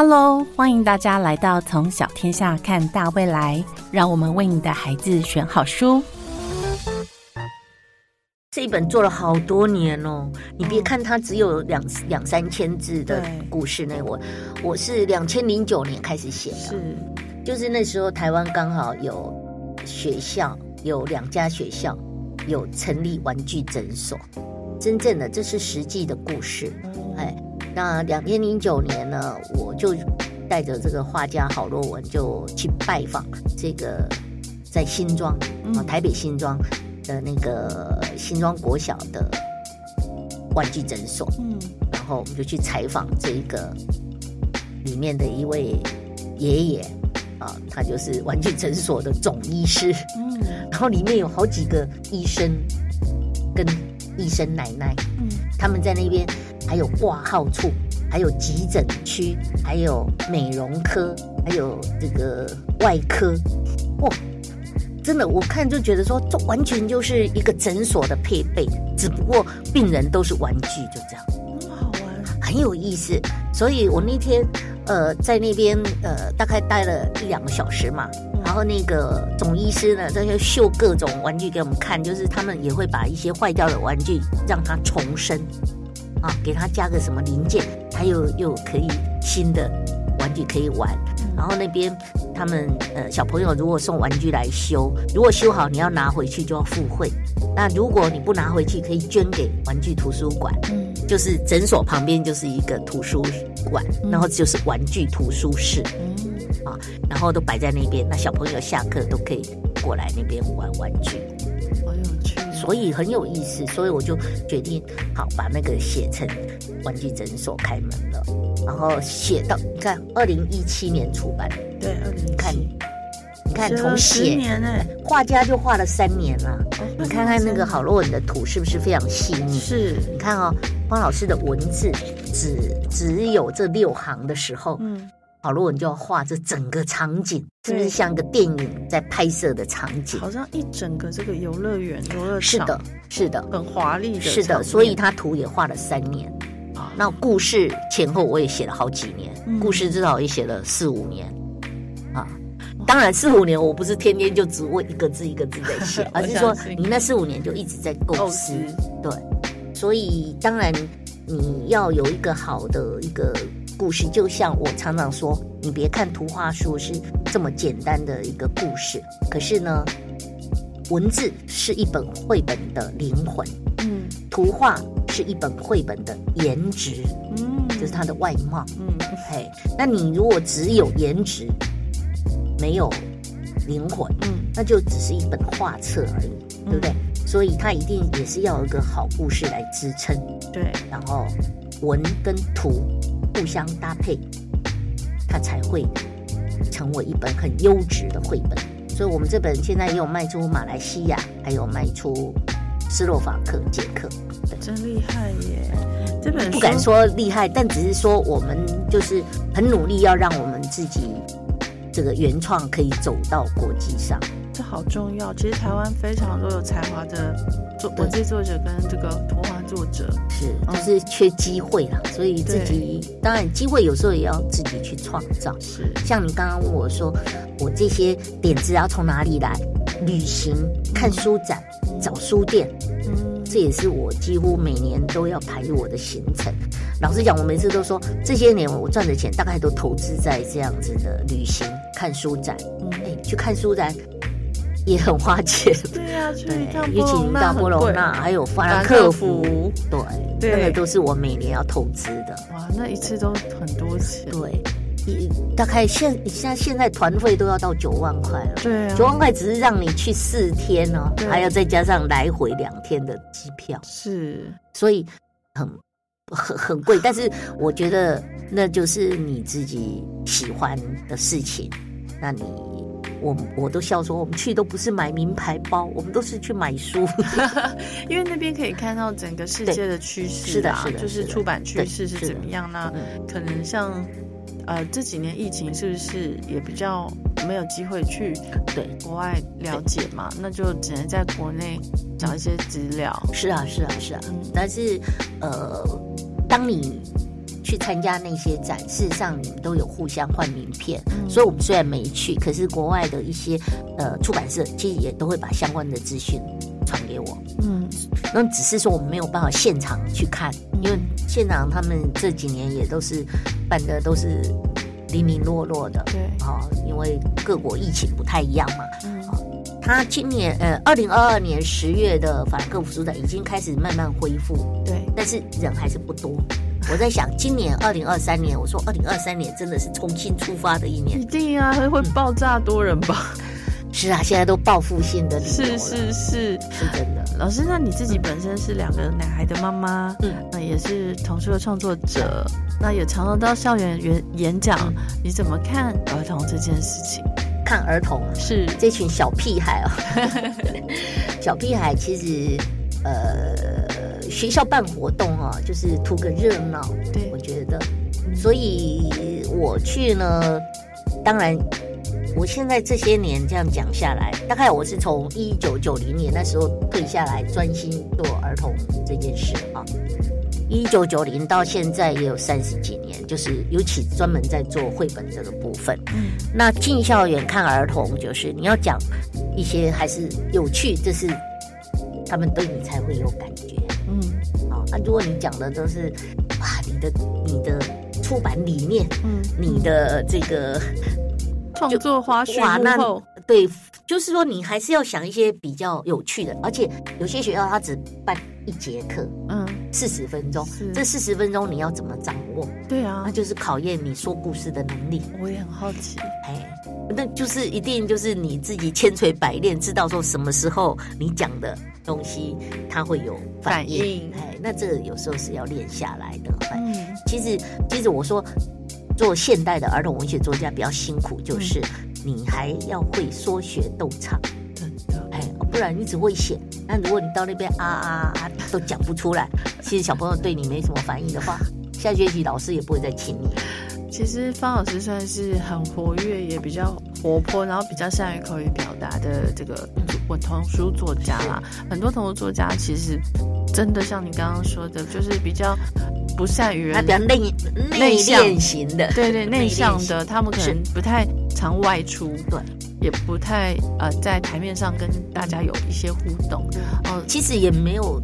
Hello，欢迎大家来到从小天下看大未来，让我们为你的孩子选好书。这一本做了好多年哦，你别看它只有两两三千字的故事呢，我我是两千零九年开始写的，是，就是那时候台湾刚好有学校，有两家学校有成立玩具诊所，真正的这是实际的故事，哎。那两千零九年呢，我就带着这个画家郝若文就去拜访这个在新庄啊台北新庄的那个新庄国小的玩具诊所，嗯，然后我们就去采访这一个里面的一位爷爷啊，他就是玩具诊所的总医师，嗯，然后里面有好几个医生跟医生奶奶，嗯，他们在那边。还有挂号处，还有急诊区，还有美容科，还有这个外科，哇，真的，我看就觉得说，这完全就是一个诊所的配备，只不过病人都是玩具，就这样，很好玩，很有意思。所以我那天呃在那边呃大概待了一两个小时嘛，然后那个总医师呢在秀各种玩具给我们看，就是他们也会把一些坏掉的玩具让它重生。啊，给他加个什么零件，他又又可以新的玩具可以玩。然后那边他们呃小朋友如果送玩具来修，如果修好你要拿回去就要付费。那如果你不拿回去，可以捐给玩具图书馆。嗯，就是诊所旁边就是一个图书馆，然后就是玩具图书室。嗯，啊，然后都摆在那边，那小朋友下课都可以过来那边玩玩具。所以很有意思，所以我就决定好把那个写成玩具诊所开门了，然后写到你看二零一七年出版，对，二零看你看从写画家就画了三年了，你看看那个郝洛文的图是不是非常细腻？是，你看哦，方老师的文字只只有这六行的时候，嗯。好，罗文就要画这整个场景，是不是像个电影在拍摄的场景？好像一整个这个游乐园、游乐场，是的，是的，很华丽的，是的。所以他图也画了三年啊。那故事前后我也写了好几年，故事至少也写了四五年啊。当然四五年我不是天天就只为一个字一个字在写，而是说你那四五年就一直在构思。对，所以当然你要有一个好的一个。故事就像我常常说，你别看图画书是这么简单的一个故事，可是呢，文字是一本绘本的灵魂，嗯，图画是一本绘本的颜值，嗯，就是它的外貌，嗯，嘿，那你如果只有颜值，没有灵魂，嗯，那就只是一本画册而已，对不对？所以它一定也是要有一个好故事来支撑，对，然后文跟图。互相搭配，它才会成为一本很优质的绘本。所以，我们这本现在也有卖出马来西亚，还有卖出斯洛伐克、捷克。真厉害耶！这本不敢说厉害，但只是说我们就是很努力，要让我们自己这个原创可以走到国际上。这好重要。其实台湾非常多有才华的作文字作者跟这个图画作者，是就是缺机会啦。所以自己当然机会有时候也要自己去创造。是像你刚刚问我说，我这些点子要从哪里来？旅行、看书展、找书店，嗯，这也是我几乎每年都要排我的行程。老实讲，我每次都说，这些年我赚的钱大概都投资在这样子的旅行、看书展。嗯，哎，去看书展。也很花钱，对呀，对，尤其到波隆那，还有法兰克福，对，那个都是我每年要投资的。哇，那一次都很多钱。对，一大概现现在现在团费都要到九万块了。对，九万块只是让你去四天哦，还要再加上来回两天的机票。是，所以很很很贵，但是我觉得那就是你自己喜欢的事情，那你。我我都笑说，我们去都不是买名牌包，我们都是去买书，因为那边可以看到整个世界的趋势，是的，是的，就是出版趋势是怎么样呢？可能像呃这几年疫情是不是也比较没有机会去对国外了解嘛？那就只能在国内找一些资料。是啊，是啊，是啊。但是呃，当你去参加那些展，事实上你们都有互相换名片，所以我们虽然没去，可是国外的一些呃出版社其实也都会把相关的资讯传给我。嗯，那只是说我们没有办法现场去看，因为现场他们这几年也都是办的都是零零落落的。对，啊，因为各国疫情不太一样嘛。嗯。他今年呃，二零二二年十月的法兰克福书展已经开始慢慢恢复。对，但是人还是不多。我在想，今年二零二三年，我说二零二三年真的是重新出发的一年。一定啊，会爆炸多人吧？是啊，现在都报复性的是是是是真的。老师，那你自己本身是两个男孩的妈妈，嗯，那也是童书的创作者，那也常常到校园演演讲，你怎么看儿童这件事情？看儿童是这群小屁孩哦，小屁孩其实呃学校办活动啊，就是图个热闹。对，我觉得，所以我去呢，当然，我现在这些年这样讲下来，大概我是从一九九零年那时候退下来，专心做儿童这件事啊。一九九零到现在也有三十几年，就是尤其专门在做绘本这个部分。嗯，那进校园看儿童，就是你要讲一些还是有趣，这是他们对你才会有感觉。那如果你讲的都是哇，你的你的出版理念，嗯，你的这个创作花絮幕后，对，就是说你还是要想一些比较有趣的，而且有些学校它只办。一节课，嗯，四十分钟，这四十分钟你要怎么掌握？对啊，那就是考验你说故事的能力。我也很好奇，哎，那就是一定就是你自己千锤百炼，知道说什么时候你讲的东西它会有反应。哎，那这个有时候是要练下来的。嗯，其实其实我说做现代的儿童文学作家比较辛苦，就是你还要会说学逗唱。哎不然你只会写，那如果你到那边啊啊啊都讲不出来，其实小朋友对你没什么反应的话，下学期老师也不会再请你。其实方老师算是很活跃，也比较活泼，然后比较善于口语表达的这个文童书作家啦。很多童书作家其实真的像你刚刚说的，就是比较不善于他比较内内向型的，对对内向的，他们可能不太常外出。对。也不太呃，在台面上跟大家有一些互动，哦，其实也没有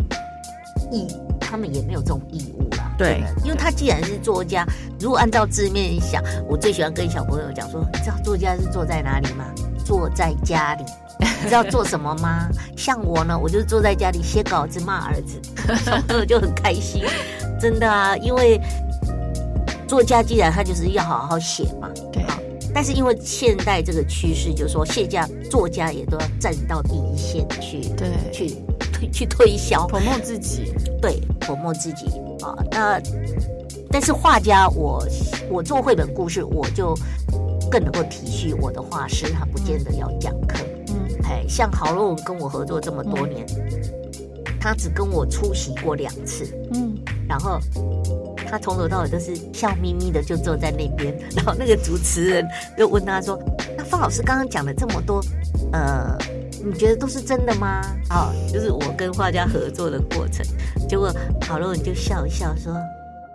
义，他们也没有这种义务啦。对，因为他既然是作家，如果按照字面想，我最喜欢跟小朋友讲说，你知道作家是坐在哪里吗？坐在家里。你知道做什么吗？像我呢，我就是坐在家里写稿子骂儿子，小朋友就很开心，真的啊，因为作家既然他就是要好好写嘛，对。但是因为现代这个趋势，就是说，现家作家也都要站到第一线去，对，去推去推销，捧墨自己，对，捧墨自己啊。那但是画家，我我做绘本故事，我就更能够体恤我的画师，他不见得要讲课。嗯，哎，像郝洛文跟我合作这么多年，他只跟我出席过两次。嗯，然后。他从头到尾都是笑眯眯的，就坐在那边。然后那个主持人就问他说：“那方老师刚刚讲的这么多，呃，你觉得都是真的吗？”啊，就是我跟画家合作的过程。结果郝洛文就笑一笑说：“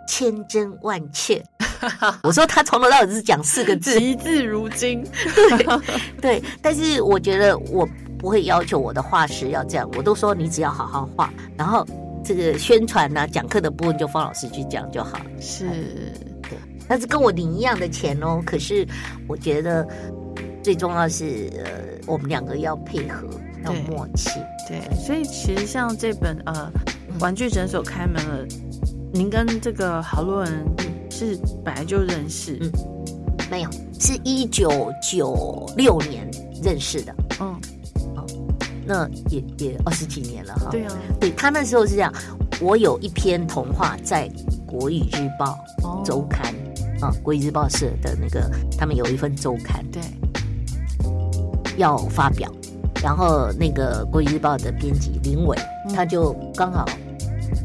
千真万确。”我说他从头到尾是讲四个字，一字如金。对 对，但是我觉得我不会要求我的画师要这样，我都说你只要好好画，然后。这个宣传呐，讲课的部分就方老师去讲就好。是，对，但是跟我领一样的钱哦。可是我觉得最重要是，呃，我们两个要配合，要默契。对，所以其实像这本呃玩具诊所开门了，您跟这个郝洛人是本来就认识？嗯，没有，是一九九六年认识的。嗯。哦那也也二十几年了哈，对啊，对他那时候是这样，我有一篇童话在国语日报周刊啊，国语日报社的那个，他们有一份周刊，对，要发表，然后那个国语日报的编辑林伟，他就刚好。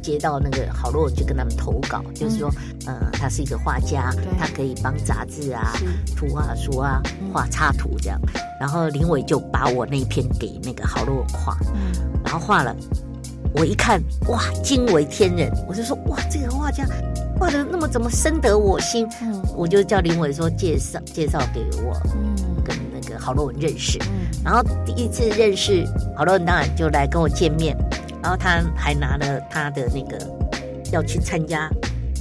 接到那个好洛就跟他们投稿，就是说，呃，他是一个画家，他可以帮杂志啊、图画书啊画插图这样。然后林伟就把我那一篇给那个好洛文画，然后画了，我一看，哇，惊为天人！我就说，哇，这个画家画的那么怎么深得我心？嗯。我就叫林伟说介绍介绍给我嗯。跟那个郝洛文认识。嗯。然后第一次认识郝洛文，当然就来跟我见面，然后他还拿了他的那个要去参加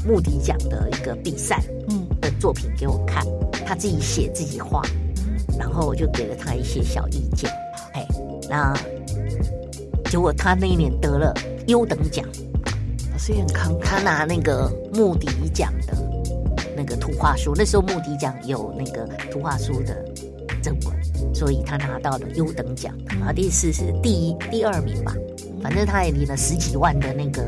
穆迪奖的一个比赛嗯的作品给我看，他自己写自己画，然后我就给了他一些小意见，哎，那结果他那一年得了优等奖，老师也很慷慨，他拿那个穆迪奖的那个图画书，那时候穆迪奖有那个图画书的正文，所以他拿到了优等奖，然后第四是第一、第二名吧，反正他也领了十几万的那个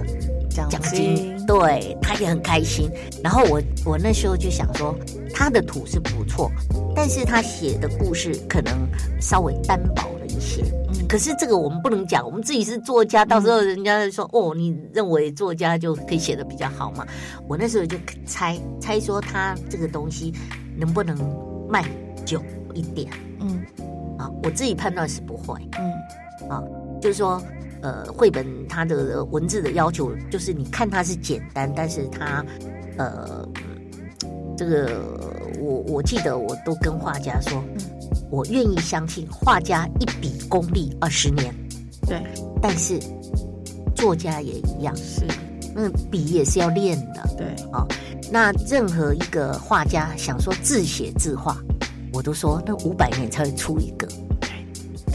奖金，对，他也很开心。然后我我那时候就想说，他的土是不错，但是他写的故事可能稍微单薄了一些。嗯可是这个我们不能讲，我们自己是作家，到时候人家说、哦，你认为作家就可以写的比较好嘛？我那时候就猜猜说他这个东西能不能卖久一点嗯啊？我自己判断是不会，嗯啊就是说。呃，绘本它的文字的要求就是，你看它是简单，但是它，呃，这个我我记得我都跟画家说，我愿意相信画家一笔功力二十年，对，但是作家也一样，是，那笔也是要练的。对。啊，那任何一个画家想说自写自画，我都说那五百年才会出一个，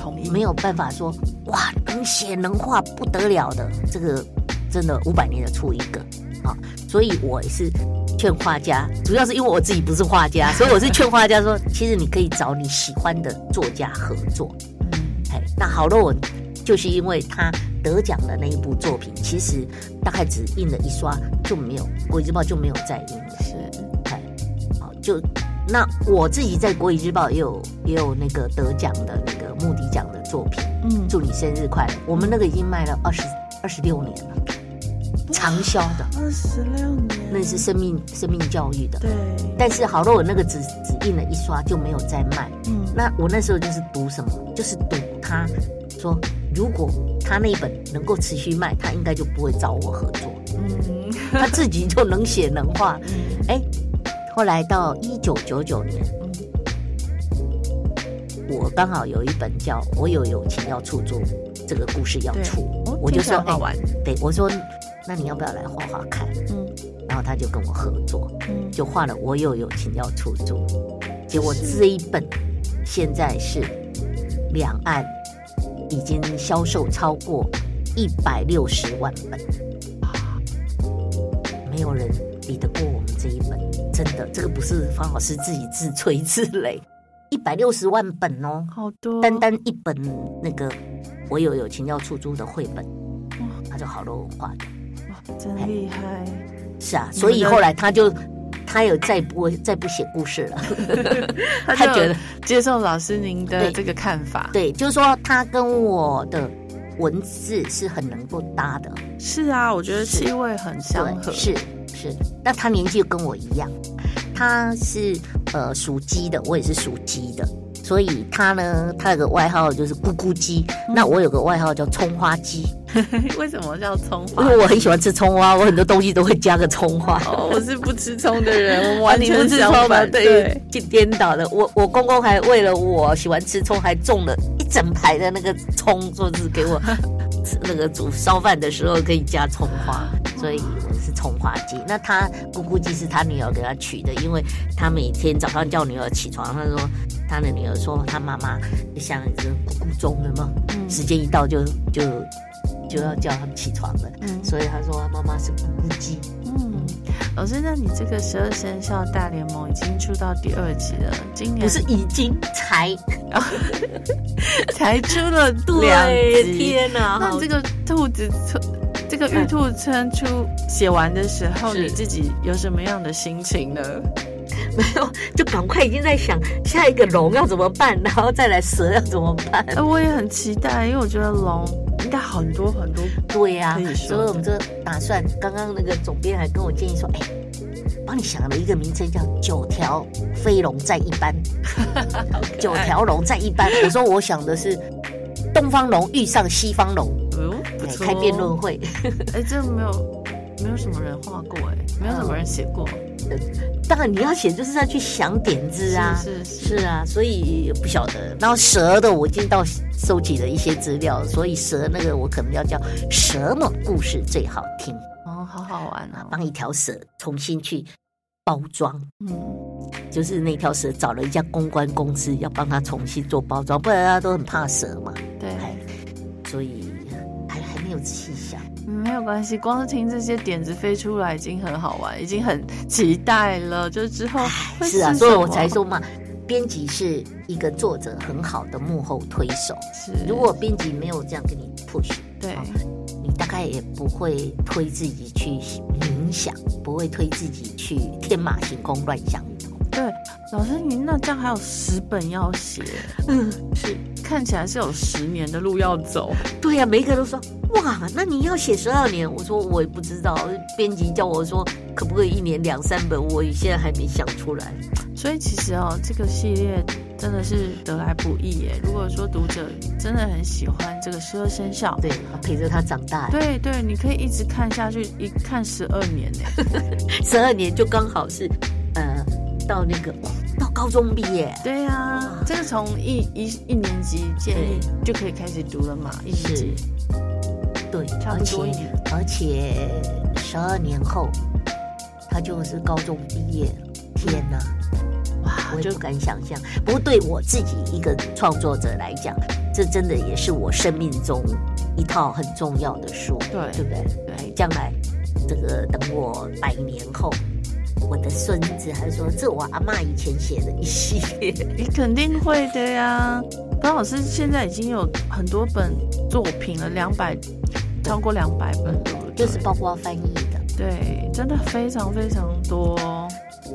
同意，没有办法说哇能写能画不得了的，这个真的五百年的出一个啊！所以我也是劝画家，主要是因为我自己不是画家，所以我是劝画家说，其实你可以找你喜欢的作家合作。嗯哎，那好了，我就是因为他得奖的那一部作品，其实大概只印了一刷就没有，《国语日报》就没有再印了。是，哎，好，就那我自己在《国语日报》也有也有那个得奖的那个穆迪奖的作品，嗯祝你生日快乐。我们那个已经卖了二十二十六年了，长销的，二十六年，那是生命生命教育的。对，但是郝洛文那个只只印了一刷就没有再卖。嗯那我那时候就是赌什么？就是赌他说，如果他那一本能够持续卖，他应该就不会找我合作，嗯他自己就能写能画。嗯哎，后来到一九九九年，嗯我刚好有一本叫《我有友情要出租》，这个故事要出，哦我就说听起来好玩，对我说，那你要不要来画画看？嗯。然后他就跟我合作，嗯，就画了《我有友情要出租》，结果这一本现在是两岸已经销售超过一百六十万本，没有人真的，这个不是方老师自己自吹自擂，一百六十万本哦，好多，单单一本那个《我有友情要出租》的绘本，他就好多文化的。哇真厉害，是啊，所以后来他就他有再不再不写故事了，他觉得接受老师您的对。这个看法，对，就是说他跟我的文字是很能够搭的，是啊，我觉得是。气味很相合，对，是是。那他年纪跟我一样，他是呃属鸡的，我也是属鸡的，所以他呢，他有个外号就是咕咕鸡，嗯那我有个外号叫葱花鸡，为什么叫葱花？因为我很喜欢吃葱花，我很多东西都会加个葱花。哦，我是不吃葱的人，我完全不吃对对，，就颠倒了。我我公公还为了我喜欢吃葱，还种了一整排的那个葱，说是给我那个煮烧饭的时候可以加葱花，所以我是葱花鸡。那他咕咕鸡是他女儿给他取的，因为他每天早上叫女儿起床，他说他的女儿说他妈妈像一只咕咕钟了嘛，嗯时间一到就就就要叫他们起床了，嗯所以他说他妈妈是咕咕鸡。嗯，老师，那你这个十二生肖大联盟已经出到第二集了，今年不是已经才 才出了两 对，集。天哪！好那这个兔子春，这个玉兔春出写完的时候，你自己有什么样的心情呢？没有，就赶快已经在想下一个龙要怎么办，然后再来蛇要怎么办。呃，我也很期待，因为我觉得龙应该很多很多。对呀、所以我们就打算，刚刚那个总编还跟我建议说，哎，帮你想了一个名称叫“九条飞龙在一班”，九条龙在一班。我说我想的是东方龙遇上西方龙，开辩论。会。哎，这没有没有什么人画过哎，没有什么人写过。当然你要写就是要去想点子啊，是是是啊，所以不晓得。然后蛇的我已经到收集了一些资料，所以蛇那个我可能要叫什么故事最好听哦，好好玩啊！帮一条蛇重新去包装，嗯，就是那条蛇找了一家公关公司要帮他重新做包装，不然大家都很怕蛇嘛。对，所以没有仔细想。没有关系，光是听这些点子飞出来已经很好玩，已经很期待了。就是之后是啊，所以我才说嘛，编辑是一个作者很好的幕后推手。是，如果编辑没有这样给你 push，对，你大概也不会推自己去冥想，不会推自己去天马行空乱想。对，老师，您那这样还有十本要写，嗯，是看起来是有十年的路要走。对呀，每一个都说哇，那你要写十二年？我说我也不知道，编辑叫我说可不可以一年两三本，我现在还没想出来。所以其实哦，这个系列真的是得来不易耶。如果说读者真的很喜欢这个十二生肖，对，陪着他长大，对对，你可以一直看下去，一看十二年呢，十二年就刚好是呃。到那个到高中毕业，对呀，这个从一一一年级建议就可以开始读了嘛，一年级，对，差不多一年，而且十二年后他就是高中毕业天哪，哇，我就敢想象。不过对我自己一个创作者来讲，这真的也是我生命中一套很重要的书，对，对不对？对，将来这个等我百年后。我的孙子还说：“这我阿妈以前写的一系列，你肯定会的呀。”高老师现在已经有很多本作品了，两百，超过两百本了，就是包括翻译的。对，真的非常非常多。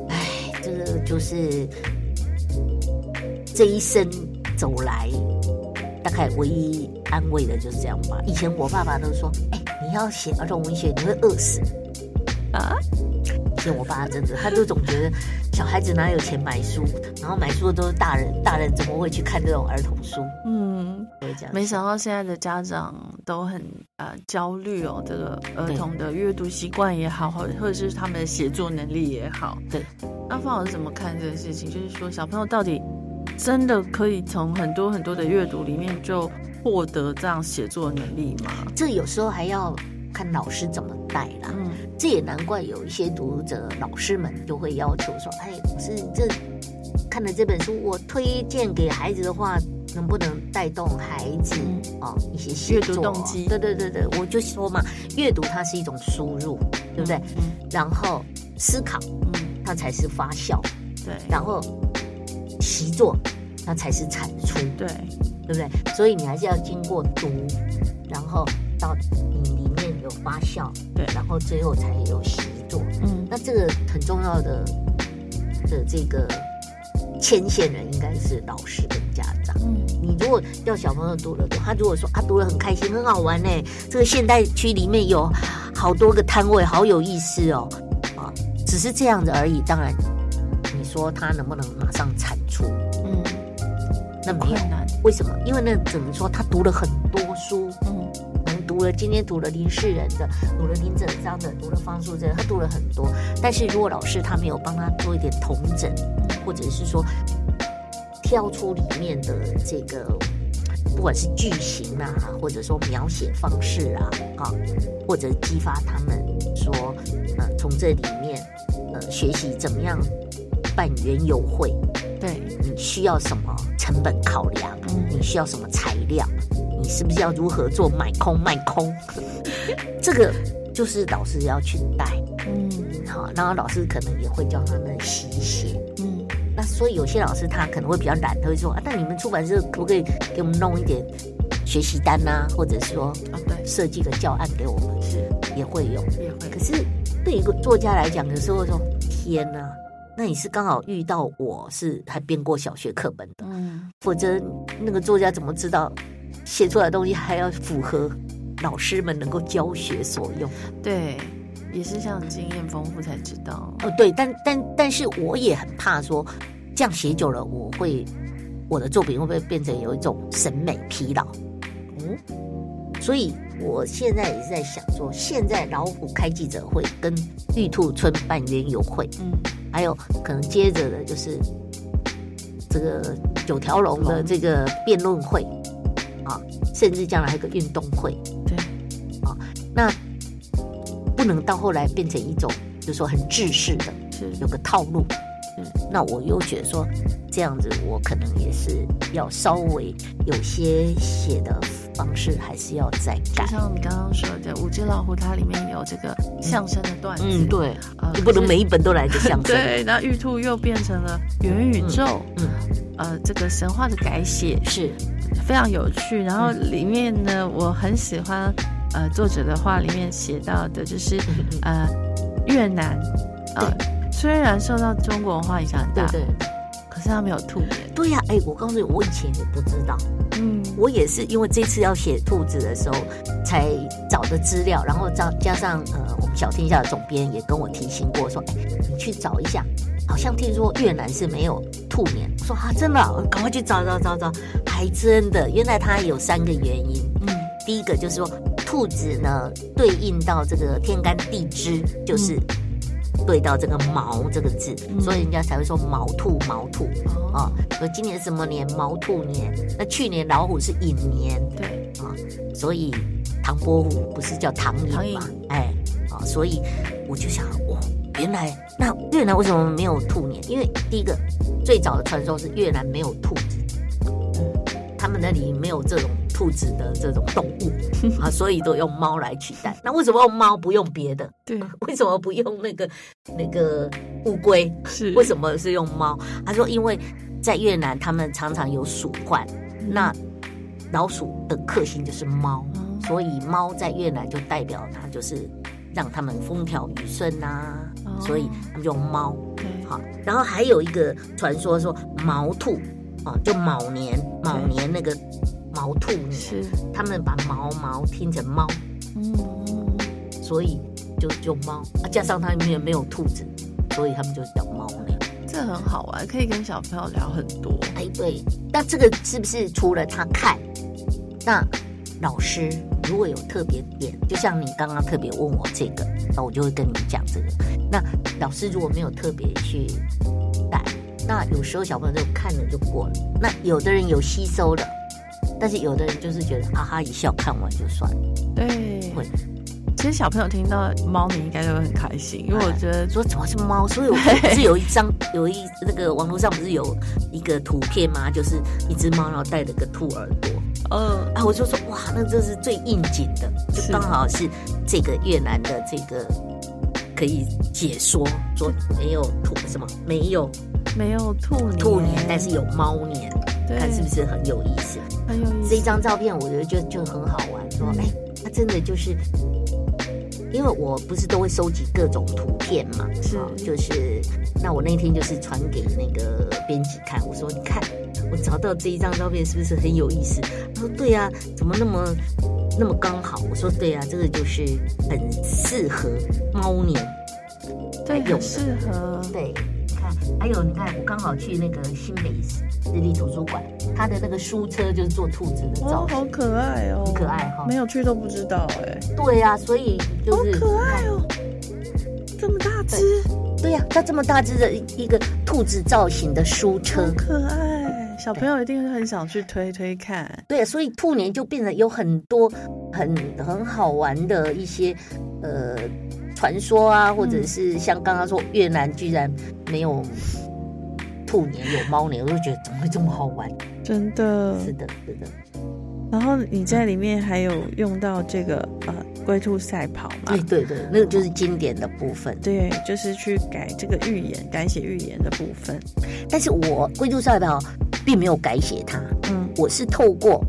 哎，这个就是这一生走来，大概唯一安慰的就是这样吧。以前我爸爸都说：“哎，你要写儿童文学，你会饿死。”啊。我爸真的，他就总觉得小孩子哪有钱买书，然后买书的都是大人，大人怎么会去看这种儿童书？嗯，没想到现在的家长都很呃焦虑哦，这个儿童的阅读习惯也好，或或者是他们的写作能力也好。对，那方老师怎么看这个事情？就是说，小朋友到底真的可以从很多很多的阅读里面就获得这样写作能力吗？这有时候还要看老师怎么带啦。嗯。这也难怪有一些读者老师们就会要求说：“哎，老师，这看了这本书，我推荐给孩子的话，能不能带动孩子啊一些阅读动机？”对对对对，我就说嘛，阅读它是一种输入，对不对？嗯。然后思考，嗯，它才是发酵，对。然后习作，那才是产出，对，对不对？所以你还是要经过读，然后到你。有发酵，对，然后最后才有习作。嗯，那这个很重要的的这个牵线人应该是老师跟家长。嗯，你如果要小朋友读了，他如果说啊读了很开心，很好玩呢，这个现代区里面有好多个摊位，好有意思哦。啊，只是这样子而已。当然，你说他能不能马上产出？嗯，那困难。为什么？因为那怎么说？他读了很多书。今天读了林世仁的，读了林整章的，读了方素珍，他读了很多。但是如果老师他没有帮他做一点同整，或者是说挑出里面的这个，不管是句型啊，或者说描写方式啊，啊，或者激发他们说，呃，从这里面呃学习怎么样办园游会，对你需要什么成本考量，你需要什么材料。你是不是要如何做买空卖空？这个就是老师要去带，嗯，好，然后老师可能也会教他们习写，嗯，那所以有些老师他可能会比较懒，他会说啊，那你们出版社可不可以给我们弄一点学习单呐，或者说啊，对，设计个教案给我们，是也会有，也会。可是对一个作家来讲，有时候说天呐，那你是刚好遇到我是还编过小学课本的，嗯，否则那个作家怎么知道？写出来的东西还要符合老师们能够教学所用，对，也是像经验丰富才知道。哦，对，但但但是我也很怕说，这样写久了，我会我的作品会不会变成有一种审美疲劳？嗯，所以我现在也是在想说，现在老虎开记者会，跟玉兔村办园游会，嗯，还有可能接着的就是这个九条龙的这个辩论会啊，甚至将来还有个运动会，对，啊那不能到后来变成一种，就是说很制式的，是。有个套路。嗯。那我又觉得说，这样子我可能也是要稍微有些写的方式还是要再改。就。像你刚刚说的《五只老虎》，它里面有这个相声的段子，嗯，对，呃，你不能每一本都来个相声。对，然后玉兔又变成了元宇宙，嗯，呃，这个神话的改写。是，非常有趣。然后里面呢，我很喜欢呃作者的话里面写到的，就是嗯呃越南，呃虽然受到中国文化影响很大，对对。可是他没有兔年，对呀、哎，我告诉你，我以前也不知道，嗯，我也是因为这次要写兔子的时候才找的资料，然后加加上呃，我们小天下的总编也跟我提醒过说，哎，你去找一下，好像听说越南是没有兔年。我说啊，真的赶快去找找找找，还真的，原来它有三个原因。嗯第一个就是说，兔子呢对应到这个天干地支，就是对到这个毛这个字，嗯所以人家才会说毛兔毛兔哦，啊。说今年什么年？毛兔年。那去年老虎是寅年，对啊，所以唐伯虎不是叫唐唐寅寅嘛？哎，啊，所以我就想，哦，原来那越南为什么没有兔年？因为第一个最早的传说是越南没有兔子，他们那里没有这种兔子的这种动物啊，所以都用猫来取代。那为什么用猫不用别的？对，为什么不用那个那个乌龟？是为什么是用猫？他说，因为在越南他们常常有鼠患，那老鼠的克星就是猫，哦所以猫在越南就代表它就是让他们风调雨顺呐、哦所以就用猫。好，然后还有一个传说说毛兔啊，就卯年，卯年那个毛兔年，是，他们把毛毛听成猫，所以就就猫啊，加上它里面没有兔子，所以他们就叫猫年。这很好玩，可以跟小朋友聊很多。哎，对，那这个是不是除了他看，那老师如果有特别点，就像你刚刚特别问我这个，那我就会跟你讲这个。那老师如果没有特别去带，那有时候小朋友就看了就过了。那有的人有吸收了，但是有的人就是觉得哈哈一笑，看完就算了。对会，其实小朋友听到猫，你应该就会很开心，因为我觉得说怎么是猫？所以我不是有一张有一那个网络上不是有一个图片吗？就是一只猫，然后戴了个兔耳朵。呃，啊，我就说哇，那这是最应景的，就刚好是这个越南的这个可以解说，说没有兔什么没有没有兔年，兔年，但是有猫年，看是不是很有意思？很有意思。这一张照片我觉得就就很好玩，说哎，它真的就是。因为我不是都会收集各种图片嘛，是啊就是那我那天就是传给那个编辑看，我说你看我找到这一张照片是不是很有意思？他说对呀、怎么那么那么刚好？我说对呀、这个就是很适合猫年。对，很适合。对，你看，还有你看，我刚好去那个新北市立图书馆，它的那个书车就是做兔子的哦造，型。好可爱哦，很可爱哈。没有去都不知道哎，对呀、所以就是好可爱哦，这么大只，对呀、它这么大只的一一个兔子造型的书好车，可爱，小朋友一定会很想去推推看。对、啊，所以兔年就变得有很多很很好玩的一些呃传说啊，或者是像刚刚说越南居然没有兔年有猫年，我就觉得怎么会这么好玩？真的，是的，是的，然后你在里面还有用到这个呃龟兔赛跑嘛对？对对，那个就是经典的部分。对，就是去改这个预言，改写预言的部分。但是我龟兔赛跑并没有改写它，嗯，我是透过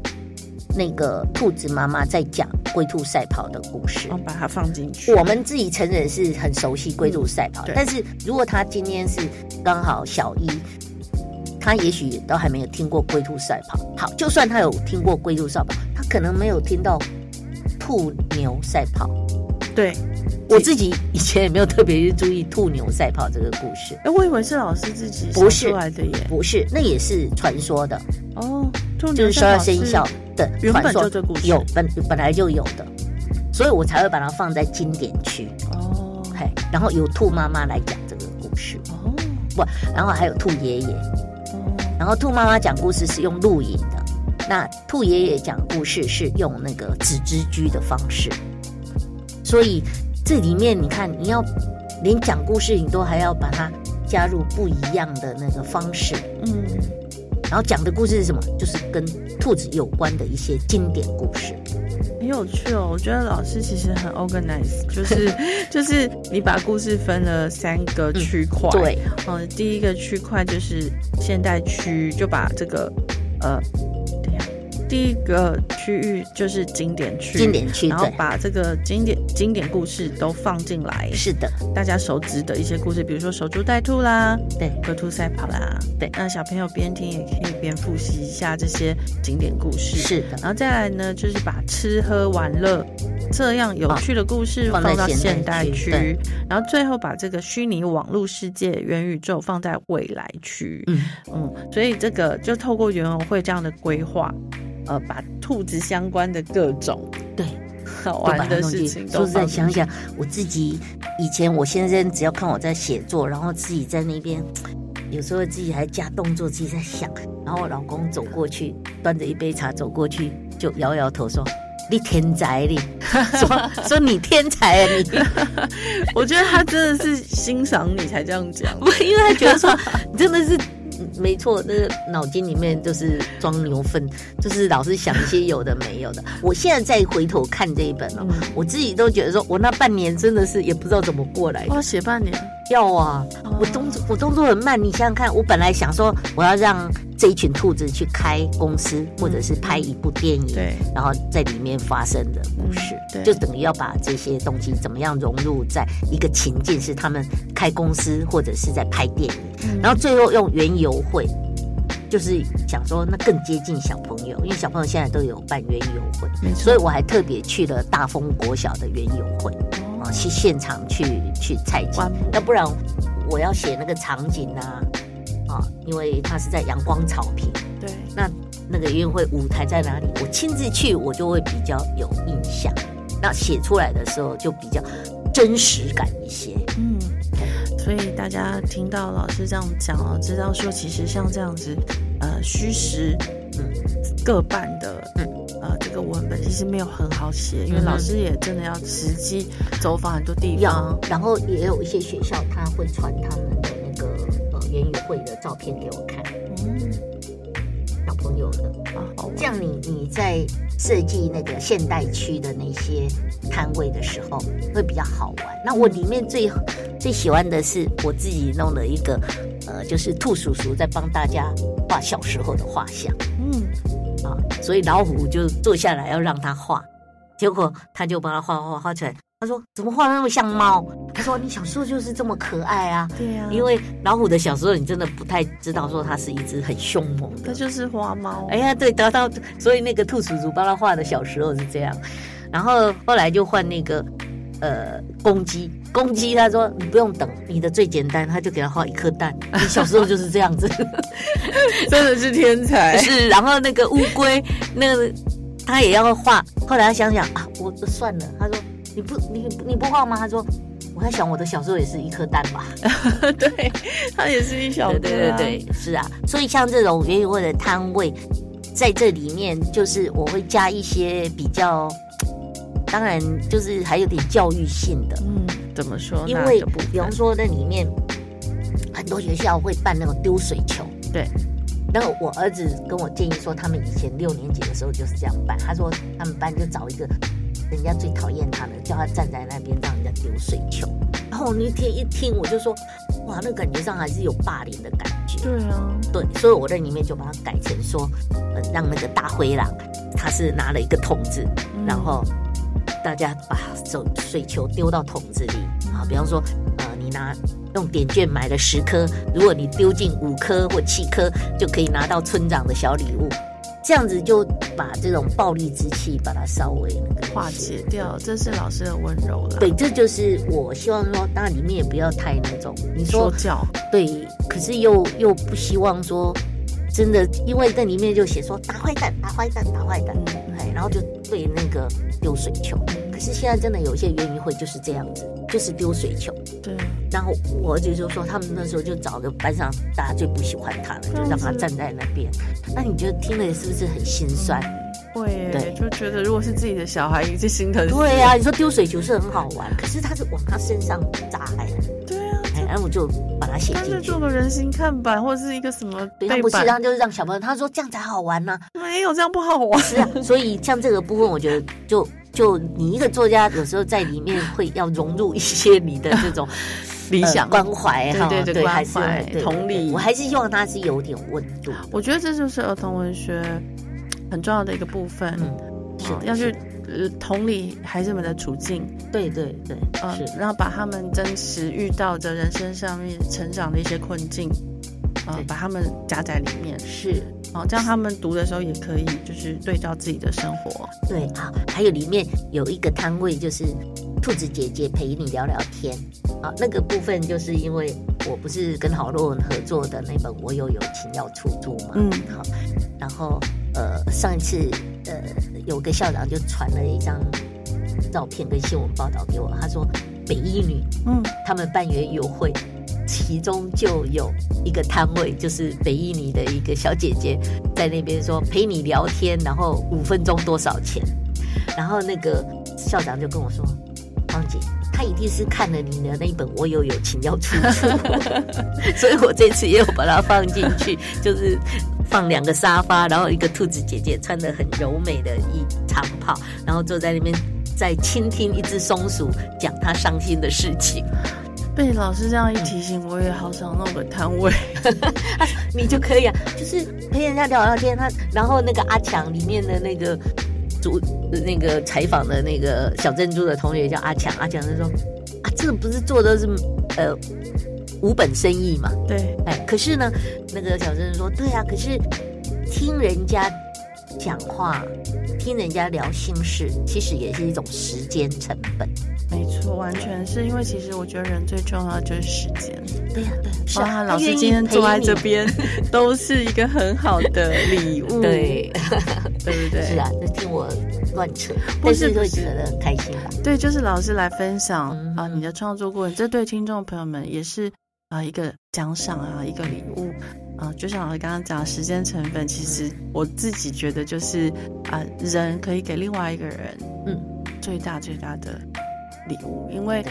那个兔子妈妈在讲龟兔赛跑的故事。然后把它放进去。我们自己成人是很熟悉龟兔赛跑，对但是如果他今天是刚好小一，他也许都还没有听过龟兔赛跑。好，就算他有听过龟兔赛跑，他可能没有听到兔牛赛跑。对，我自己以前也没有特别去注意兔牛赛跑这个故事，哎，我以为是老师自己想不是出来的耶。不是，那也是传说的，哦，兔就是十二牛赛跑生肖的原本故事有本本来就有的，所以我才会把它放在经典区。哦嘿，然后由兔妈妈来讲这个故事，哦不，然后还有兔爷爷，哦然后兔妈妈讲故事是用录影的，那兔爷爷讲故事是用那个纸之居的方式，所以这里面你看，你要连讲故事你都还要把它加入不一样的那个方式，嗯，然后讲的故事是什么？就是跟兔子有关的一些经典故事。很有趣哦。我觉得老师其实很 organize，就是 就是你把故事分了三个区块，对，嗯，第一个区块就是现代区，就把这个呃，第一个区域就是经典区，经典区然后，把这个经典经典故事都放进来，是的，大家熟知的一些故事，比如说守株待兔啦，对，龟兔赛跑啦，对。那小朋友边听也可以边复习一下这些经典故事，是的，然后再来呢，就是把吃喝玩乐这样有趣的故事放到现代区然后最后把这个虚拟网络世界元宇宙放在未来区。嗯，嗯，所以这个就透过园游会这样的规划，呃，把兔子相关的各种对。好玩的事情都说实在，想想我自己以前，我先生只要看我在写作，然后自己在那边，有时候自己还加动作，自己在想，然后我老公走过去，端着一杯茶走过去，就摇摇头说：“你天才你，说说你天才啊你。”我觉得他真的是欣赏你才这样讲。不，因为他觉得说你真的是。嗯没错，那个脑筋里面就是装牛粪，就是老是想一些有的没有的。我现在再回头看这一本哦，嗯我自己都觉得说，我那半年真的是也不知道怎么过来的。哇，写半年，要啊，我动作我动作很慢，你想想看，我本来想说我要让这一群兔子去开公司，或者是拍一部电影，对，然后在里面发生的故事，就等于要把这些东西怎么样融入在一个情境，是他们开公司或者是在拍电影，嗯。然后最后用园游会。就是想说，那更接近小朋友，因为小朋友现在都有办园游会，所以我还特别去了大丰国小的园游会啊，去现场去去采集要不然我要写那个场景啊，啊，因为它是在阳光草坪，对，那那个音乐会舞台在哪里？我亲自去，我就会比较有印象。那写出来的时候就比较真实感一些。嗯。所以大家听到老师这样讲哦，知道说其实像这样子，呃，虚实嗯各半的，个文本其实没有很好写，因为老师也真的要实际走访很多地要方，，然后也有一些学校他会传他们的那个呃园语会的照片给我看，嗯，小朋友的。啊，好这样你你在设计那个现代区的那些摊位的时候，会比较好玩。那我里面最最喜欢的是我自己弄了一个，呃，就是兔叔叔在帮大家画小时候的画像所以老虎就坐下来要让他画，结果他就帮他画画画出来。他说：“怎么画得那么像猫？”他说：“你小时候就是这么可爱啊。”对呀、因为老虎的小时候，你真的不太知道说它是一只很凶猛的它就是花猫，哎呀，对，得到，所以那个兔叔叔帮他画的小时候是这样，然后后来就换那个呃公鸡，公鸡他说你不用等，你的最简单，他就给他画一颗蛋，你 小时候就是这样子，真的是天才，是，然后那个乌龟，那个他也要画，后来他想想啊，我算了，他说你不你你不画吗？他说。我在想，我的小时候也是一颗蛋吧。对，它也是一小对对对对，是啊。所以像这种园游会的摊位，在这里面就是我会加一些比较，当然就是还有点教育性的，嗯，怎么说？因为比方说那里面很多学校会办那种丢水球，对，然后我儿子跟我建议说，他们以前六年级的时候就是这样办。他说他们班就找一个人家最讨厌他的，叫他站在那边让人家丢水球。然后我那天一听，我就说，哇，那感觉上还是有霸凌的感觉。对啊，对，所以我在里面就把它改成说，呃，让那个大灰狼他是拿了一个桶子，嗯然后大家把手水球丢到桶子里啊，比方说，呃，你拿用点券买了十颗，如果你丢进五颗或七颗，就可以拿到村长的小礼物。这样子就把这种暴力之气把它稍微那个化解掉，这是老师的温柔了。对，这就是我希望说，当然里面也不要太那种，你说说教，对，可是又又不希望说真的，因为在里面就写说打坏蛋，打坏蛋，打坏蛋，哎，然后就对那个丢水球。可是现在真的有一些园艺会就是这样子，就是丢水球。对，然后我儿子就说，他们那时候就找个班上大家最不喜欢他的，就让他站在那边。那你觉得听了是不是很心酸？会，对，就觉得如果是自己的小孩，也是心疼。对呀，你说丢水球是很好玩，可是他是往他身上砸然后我就把它写进去。他是做个人形看板或者是一个什么？对，他不是，他就是让小朋友，他说这样才好玩呢。没有这样不好玩。是啊，所以像这个部分，我觉得就就你一个作家，有时候在里面会要融入一些你的这种 理想关怀哈，对对，关怀同理。我还是希望他是有点温度。我觉得这就是儿童文学很重要的一个部分。是要去呃同理孩子们的处境，对对对，嗯，然后把他们真实遇到的人生上面成长的一些困境，啊，把他们夹在里面，是，哦，这样他们读的时候也可以就是对照自己的生活。对，好，还有里面有一个摊位，就是兔子姐姐陪你聊聊天，啊，那个部分就是因为我不是跟郝洛文合作的那本《我有友情要出租》嘛，嗯，好，然后。呃，上一次呃，有个校长就传了一张照片跟新闻报道给我，他说北一女，嗯，他们办园游会，其中就有一个摊位，就是北一女的一个小姐姐在那边说陪你聊天，然后五分钟多少钱？然后那个校长就跟我说，芳姐，他一定是看了你的那一本《我有友情要出租》，所以我这次也有把它放进去，就是。放两个沙发，然后一个兔子姐姐穿的很柔美的一长袍，然后坐在那边在倾听一只松鼠讲它伤心的事情。被老师这样一提醒，我也好想弄个摊位。你就可以啊，就是陪人家聊聊天。他然后那个阿强里面的那个主那个采访的那个小珍珠的同学叫阿强，阿强就说啊，这个不是做的是呃。无本生意嘛，对，哎，可是呢，那个小生说，对啊，可是听人家讲话，听人家聊心事，其实也是一种时间成本。没错，完全是因为其实我觉得人最重要的就是时间。对呀，对，是啊，老师今天坐在这边，都是一个很好的礼物。对，对不对？是啊，就听我乱扯，但是会觉得很开心吧？对，就是老师来分享啊，你的创作过程，这对听众朋友们也是。啊，一个奖赏啊，一个礼物啊，就像我刚刚讲，时间成本，其实我自己觉得就是啊，人可以给另外一个人，嗯，最大最大的礼物，因为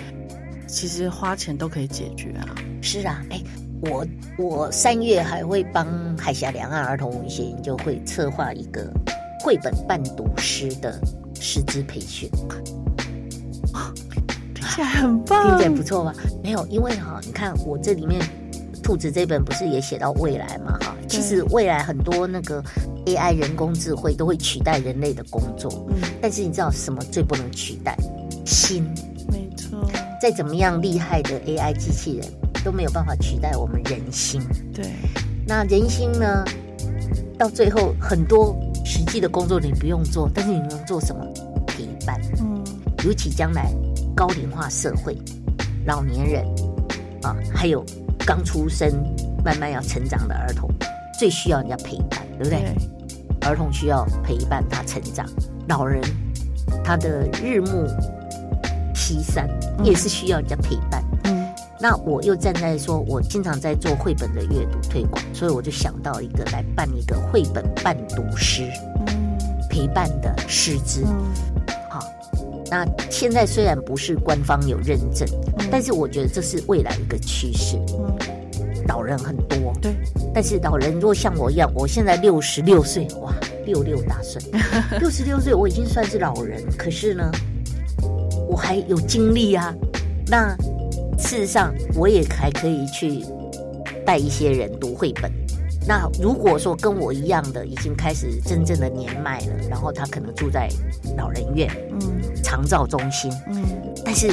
其实花钱都可以解决啊。是啊，哎，我我三月还会帮海峡两岸儿童文学研究会策划一个绘本伴读师的师资培训。起来很棒，听起来不错吧？没有，因为哈，你看我这里面兔子这本不是也写到未来嘛？哈，其实未来很多那个 AI 人工智慧都会取代人类的工作，嗯，但是你知道什么最不能取代？心，没错。再怎么样厉害的 AI 机器人都没有办法取代我们人心。对，那人心呢？到最后很多实际的工作你不用做，但是你能做什么？陪伴。嗯，尤其将来。高龄化社会，老年人啊，还有刚出生、慢慢要成长的儿童，最需要人家陪伴，对不对？儿童需要陪伴他成长，老人他的日暮西山也是需要人家陪伴。嗯，那我又站在说，我经常在做绘本的阅读推广，所以我就想到一个来办一个绘本伴读师，嗯，陪伴的师资。那现在虽然不是官方有认证，但是我觉得这是未来一个趋势。嗯，老人很多，对，但是老人如果像我一样，我现在六十六岁，哇，六六大顺，六十六岁我已经算是老人，可是呢，我还有精力啊。那事实上，我也还可以去带一些人读绘本。那如果说跟我一样的，已经开始真正的年迈了，然后他可能住在老人院、嗯，长照中心，嗯，但是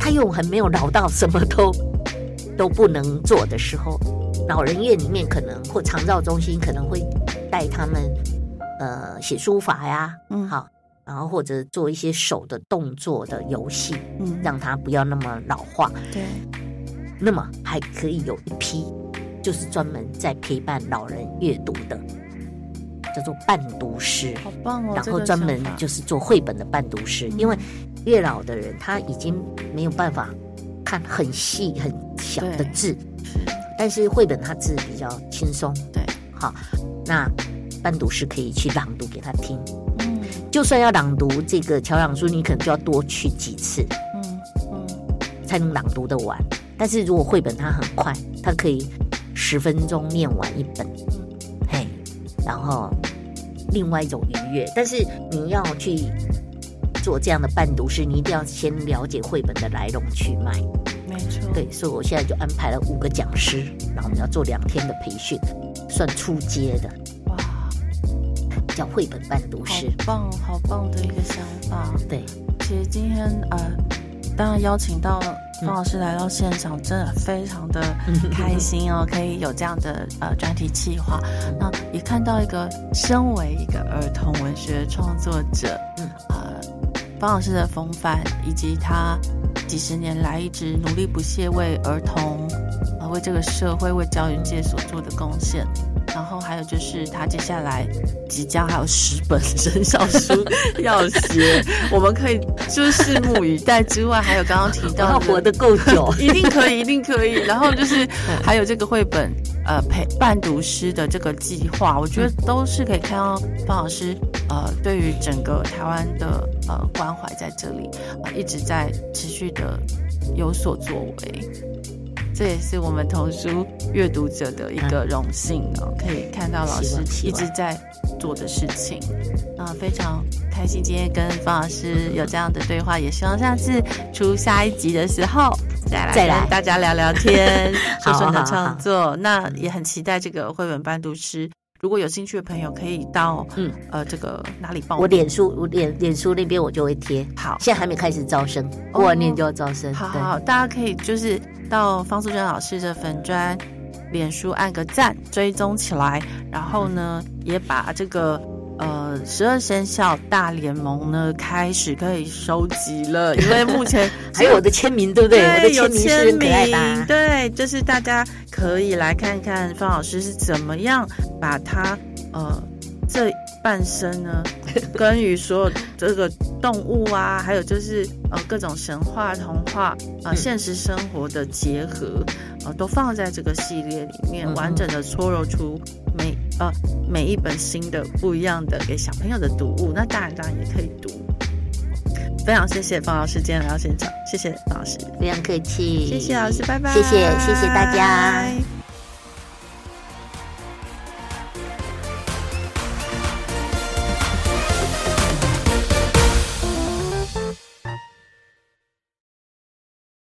他又很没有老到什么都都不能做的时候，老人院里面可能或长照中心可能会带他们呃写书法呀，嗯，好，然后或者做一些手的动作的游戏，嗯，让他不要那么老化，对，那么还可以有一批。就是专门在陪伴老人阅读的，叫做伴读师。好棒哦！然后专门就是做绘本的伴读师，因为越老的人他已经没有办法看很细很小的字，但是绘本它字比较轻松。对，好，那伴读师可以去朗读给他听。嗯，就算要朗读这个乔朗书，你可能就要多去几次。嗯嗯，才能朗读的完。但是如果绘本它很快，它可以十分钟念完一本。嘿，然后另外一种愉悦。但是你要去做这样的伴读师，你一定要先了解绘本的来龙去脉。没错。对，所以我现在就安排了五个讲师，然后我们要做两天的培训，算初阶的。哇，叫绘本伴读师。好棒，好棒的一个想法。对，其实今天呃，当然邀请到。方老师来到现场，真的非常的 开心哦，可以有这样的呃专题计划。那也看到一个身为一个儿童文学创作者，呃，方老师的风范，以及他几十年来一直努力不懈为儿童，呃，为这个社会、为教育界所做的贡献。然后还有就是他接下来即将还有十本生肖书要写，我们可以就是拭目以待。之外，还有刚刚提到要活得够久，一定可以，一定可以。然后就是还有这个绘本呃陪伴读师的这个计划，我觉得都是可以看到方老师呃对于整个台湾的呃关怀在这里一直在持续的有所作为。这也是我们童书阅读者的一个荣幸哦，可以看到老师一直在做的事情，啊，非常开心今天跟方老师有这样的对话，也希望下次出下一集的时候再来跟大家聊聊天，说说你的创作。那也很期待这个绘本伴读师。如果有兴趣的朋友，可以到嗯呃这个哪里报？我脸书，我脸脸书那边我就会贴。好，现在还没开始招生，过完年就要招生。好好，大家可以就是到方素珍老师的粉砖脸书按个赞，追踪起来，然后呢也把这个。呃，十二生肖大联盟呢开始可以收集了，因为目前还有我的签名，对不对？对，有签名，对，就是大家可以来看看方老师是怎么样把他呃这半生呢，跟与所有这个动物啊，还有就是呃各种神话童话啊，现实生活的结合，呃，都放在这个系列里面，完整的搓揉出每。呃，每一本新的不一样的给小朋友的读物，那大人当然也可以读。非常谢谢方老师今天来到现场，谢谢方老师，非常客气，谢谢老师，拜拜，谢谢谢谢大家。